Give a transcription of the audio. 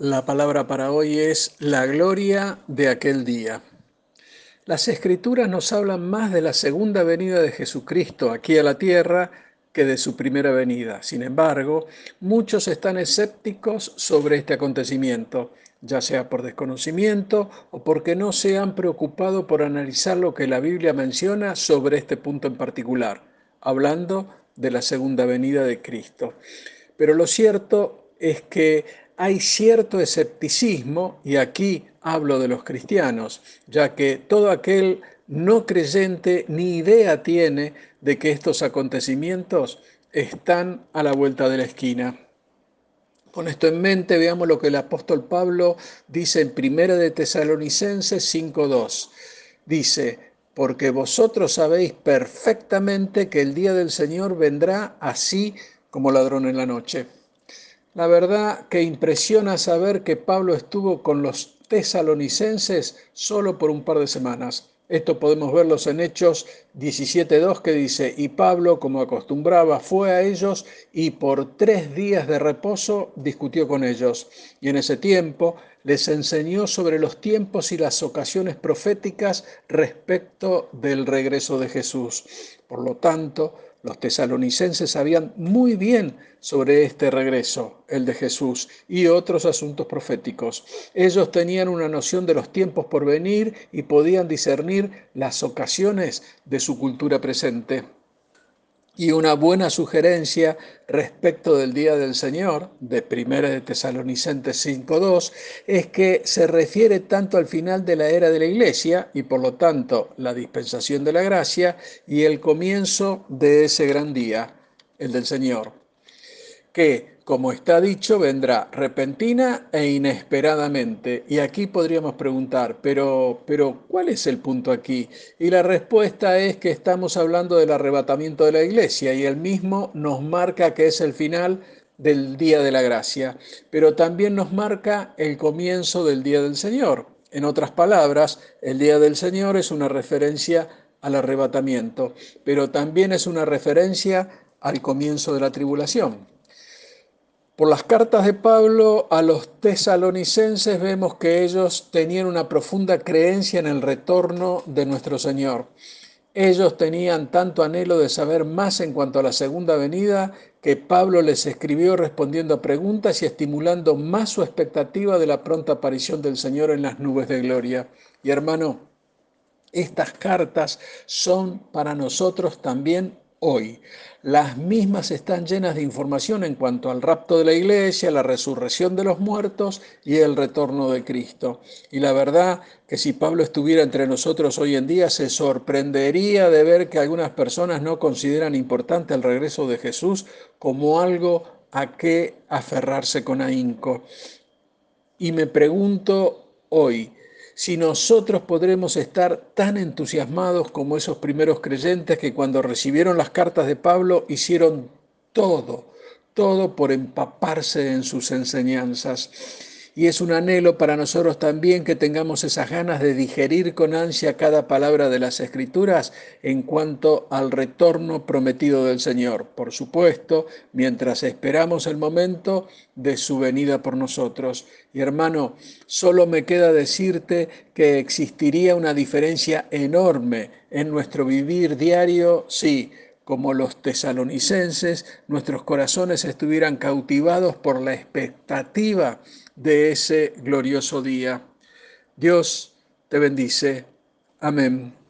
La palabra para hoy es la gloria de aquel día. Las escrituras nos hablan más de la segunda venida de Jesucristo aquí a la tierra que de su primera venida. Sin embargo, muchos están escépticos sobre este acontecimiento, ya sea por desconocimiento o porque no se han preocupado por analizar lo que la Biblia menciona sobre este punto en particular, hablando de la segunda venida de Cristo. Pero lo cierto es que hay cierto escepticismo, y aquí hablo de los cristianos, ya que todo aquel no creyente ni idea tiene de que estos acontecimientos están a la vuelta de la esquina. Con esto en mente, veamos lo que el apóstol Pablo dice en 1 de Tesalonicenses 5.2. Dice, porque vosotros sabéis perfectamente que el día del Señor vendrá así como ladrón en la noche. La verdad que impresiona saber que Pablo estuvo con los tesalonicenses solo por un par de semanas. Esto podemos verlo en Hechos 17.2 que dice, y Pablo, como acostumbraba, fue a ellos y por tres días de reposo discutió con ellos. Y en ese tiempo les enseñó sobre los tiempos y las ocasiones proféticas respecto del regreso de Jesús. Por lo tanto, los tesalonicenses sabían muy bien sobre este regreso, el de Jesús, y otros asuntos proféticos. Ellos tenían una noción de los tiempos por venir y podían discernir las ocasiones de su cultura presente. Y una buena sugerencia respecto del día del Señor, de 1 de Tesalonicenses 5.2, es que se refiere tanto al final de la era de la Iglesia y por lo tanto la dispensación de la gracia y el comienzo de ese gran día, el del Señor, que como está dicho, vendrá repentina e inesperadamente. Y aquí podríamos preguntar, pero, pero ¿cuál es el punto aquí? Y la respuesta es que estamos hablando del arrebatamiento de la iglesia y el mismo nos marca que es el final del día de la gracia, pero también nos marca el comienzo del día del Señor. En otras palabras, el día del Señor es una referencia al arrebatamiento, pero también es una referencia al comienzo de la tribulación. Por las cartas de Pablo a los tesalonicenses vemos que ellos tenían una profunda creencia en el retorno de nuestro Señor. Ellos tenían tanto anhelo de saber más en cuanto a la segunda venida que Pablo les escribió respondiendo a preguntas y estimulando más su expectativa de la pronta aparición del Señor en las nubes de gloria. Y hermano, estas cartas son para nosotros también hoy. Las mismas están llenas de información en cuanto al rapto de la iglesia, la resurrección de los muertos y el retorno de Cristo. Y la verdad que si Pablo estuviera entre nosotros hoy en día, se sorprendería de ver que algunas personas no consideran importante el regreso de Jesús como algo a qué aferrarse con ahínco. Y me pregunto hoy, si nosotros podremos estar tan entusiasmados como esos primeros creyentes que cuando recibieron las cartas de Pablo hicieron todo, todo por empaparse en sus enseñanzas y es un anhelo para nosotros también que tengamos esas ganas de digerir con ansia cada palabra de las Escrituras en cuanto al retorno prometido del Señor. Por supuesto, mientras esperamos el momento de su venida por nosotros. Y hermano, solo me queda decirte que existiría una diferencia enorme en nuestro vivir diario, sí, como los tesalonicenses, nuestros corazones estuvieran cautivados por la expectativa de ese glorioso día. Dios te bendice. Amén.